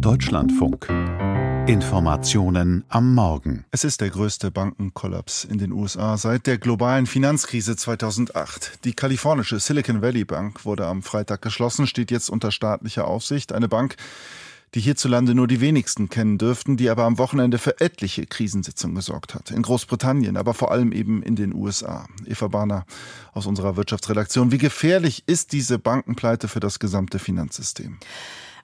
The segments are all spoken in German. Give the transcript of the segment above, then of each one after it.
Deutschlandfunk. Informationen am Morgen. Es ist der größte Bankenkollaps in den USA seit der globalen Finanzkrise 2008. Die kalifornische Silicon Valley Bank wurde am Freitag geschlossen, steht jetzt unter staatlicher Aufsicht. Eine Bank, die hierzulande nur die wenigsten kennen dürften, die aber am Wochenende für etliche Krisensitzungen gesorgt hat. In Großbritannien, aber vor allem eben in den USA. Eva Barner aus unserer Wirtschaftsredaktion. Wie gefährlich ist diese Bankenpleite für das gesamte Finanzsystem?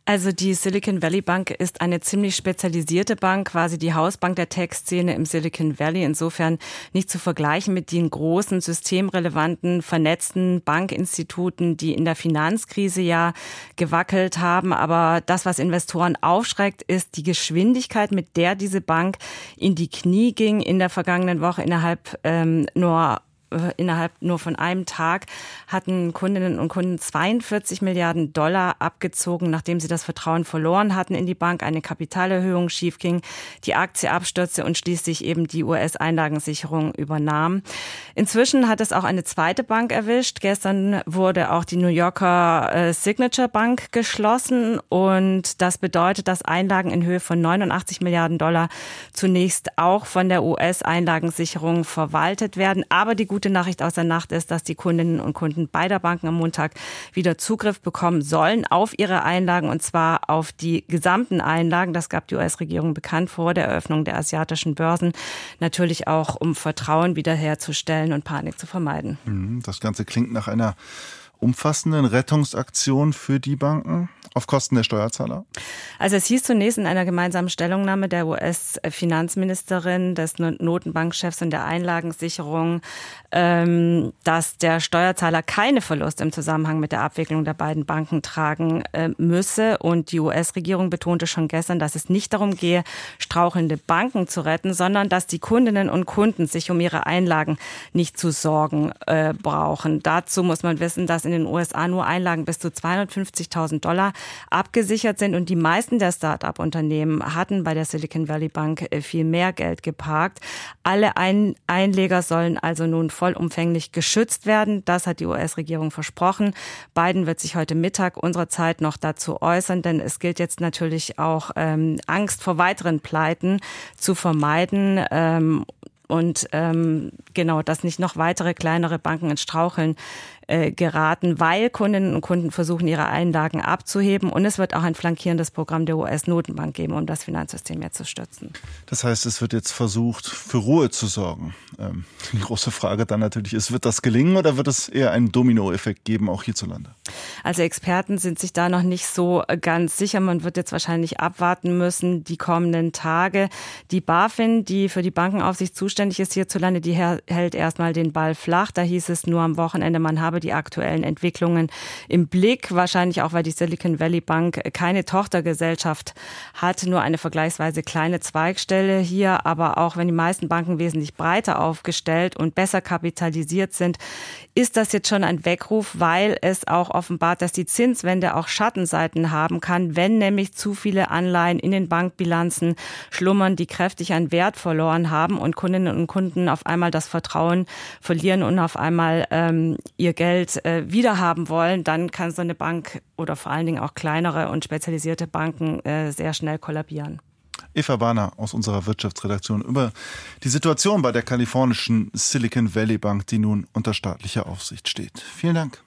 Also die Silicon Valley Bank ist eine ziemlich spezialisierte Bank, quasi die Hausbank der Tech-Szene im Silicon Valley. Insofern nicht zu vergleichen mit den großen, systemrelevanten, vernetzten Bankinstituten, die in der Finanzkrise ja gewackelt haben. Aber das, was Investoren aufschreckt, ist die Geschwindigkeit, mit der diese Bank in die Knie ging in der vergangenen Woche innerhalb ähm, nur innerhalb nur von einem Tag hatten Kundinnen und Kunden 42 Milliarden Dollar abgezogen, nachdem sie das Vertrauen verloren hatten in die Bank, eine Kapitalerhöhung schiefging, die Aktie abstürzte und schließlich eben die US-Einlagensicherung übernahm. Inzwischen hat es auch eine zweite Bank erwischt. Gestern wurde auch die New Yorker äh, Signature Bank geschlossen und das bedeutet, dass Einlagen in Höhe von 89 Milliarden Dollar zunächst auch von der US-Einlagensicherung verwaltet werden. Aber die gute gute Nachricht aus der Nacht ist, dass die Kundinnen und Kunden beider Banken am Montag wieder Zugriff bekommen sollen auf ihre Einlagen und zwar auf die gesamten Einlagen. Das gab die US-Regierung bekannt vor der Eröffnung der asiatischen Börsen. Natürlich auch, um Vertrauen wiederherzustellen und Panik zu vermeiden. Mhm, das Ganze klingt nach einer umfassenden Rettungsaktion für die Banken auf Kosten der Steuerzahler? Also es hieß zunächst in einer gemeinsamen Stellungnahme der US-Finanzministerin, des Notenbankchefs und der Einlagensicherung, ähm, dass der Steuerzahler keine Verluste im Zusammenhang mit der Abwicklung der beiden Banken tragen äh, müsse. Und die US-Regierung betonte schon gestern, dass es nicht darum gehe, strauchelnde Banken zu retten, sondern dass die Kundinnen und Kunden sich um ihre Einlagen nicht zu sorgen äh, brauchen. Dazu muss man wissen, dass in den USA nur Einlagen bis zu 250.000 Dollar abgesichert sind und die meisten der Start-up-Unternehmen hatten bei der Silicon Valley Bank äh, viel mehr Geld geparkt. Alle Ein Einleger sollen also nun vollumfänglich geschützt werden. Das hat die US-Regierung versprochen. Biden wird sich heute Mittag unserer Zeit noch dazu äußern, denn es gilt jetzt natürlich auch ähm, Angst vor weiteren Pleiten zu vermeiden. Ähm, und ähm, genau, dass nicht noch weitere kleinere Banken ins Straucheln äh, geraten, weil Kundinnen und Kunden versuchen, ihre Einlagen abzuheben. Und es wird auch ein flankierendes Programm der US-Notenbank geben, um das Finanzsystem jetzt zu stützen. Das heißt, es wird jetzt versucht, für Ruhe zu sorgen. Ähm, die große Frage dann natürlich ist, wird das gelingen oder wird es eher einen Dominoeffekt geben, auch hierzulande? Also Experten sind sich da noch nicht so ganz sicher. Man wird jetzt wahrscheinlich abwarten müssen, die kommenden Tage. Die BaFin, die für die Bankenaufsicht zuständig ist hierzulande, die hält erstmal den Ball flach. Da hieß es nur am Wochenende, man habe die aktuellen Entwicklungen im Blick. Wahrscheinlich auch, weil die Silicon Valley Bank keine Tochtergesellschaft hat, nur eine vergleichsweise kleine Zweigstelle hier. Aber auch wenn die meisten Banken wesentlich breiter aufgestellt und besser kapitalisiert sind, ist das jetzt schon ein Weckruf, weil es auch offenbart, dass die Zinswende auch Schattenseiten haben kann, wenn nämlich zu viele Anleihen in den Bankbilanzen schlummern, die kräftig an Wert verloren haben und Kundinnen und Kunden auf einmal das Vertrauen verlieren und auf einmal ähm, ihr Geld äh, wiederhaben wollen, dann kann so eine Bank oder vor allen Dingen auch kleinere und spezialisierte Banken äh, sehr schnell kollabieren. Eva Warner aus unserer Wirtschaftsredaktion über die Situation bei der kalifornischen Silicon Valley Bank, die nun unter staatlicher Aufsicht steht. Vielen Dank.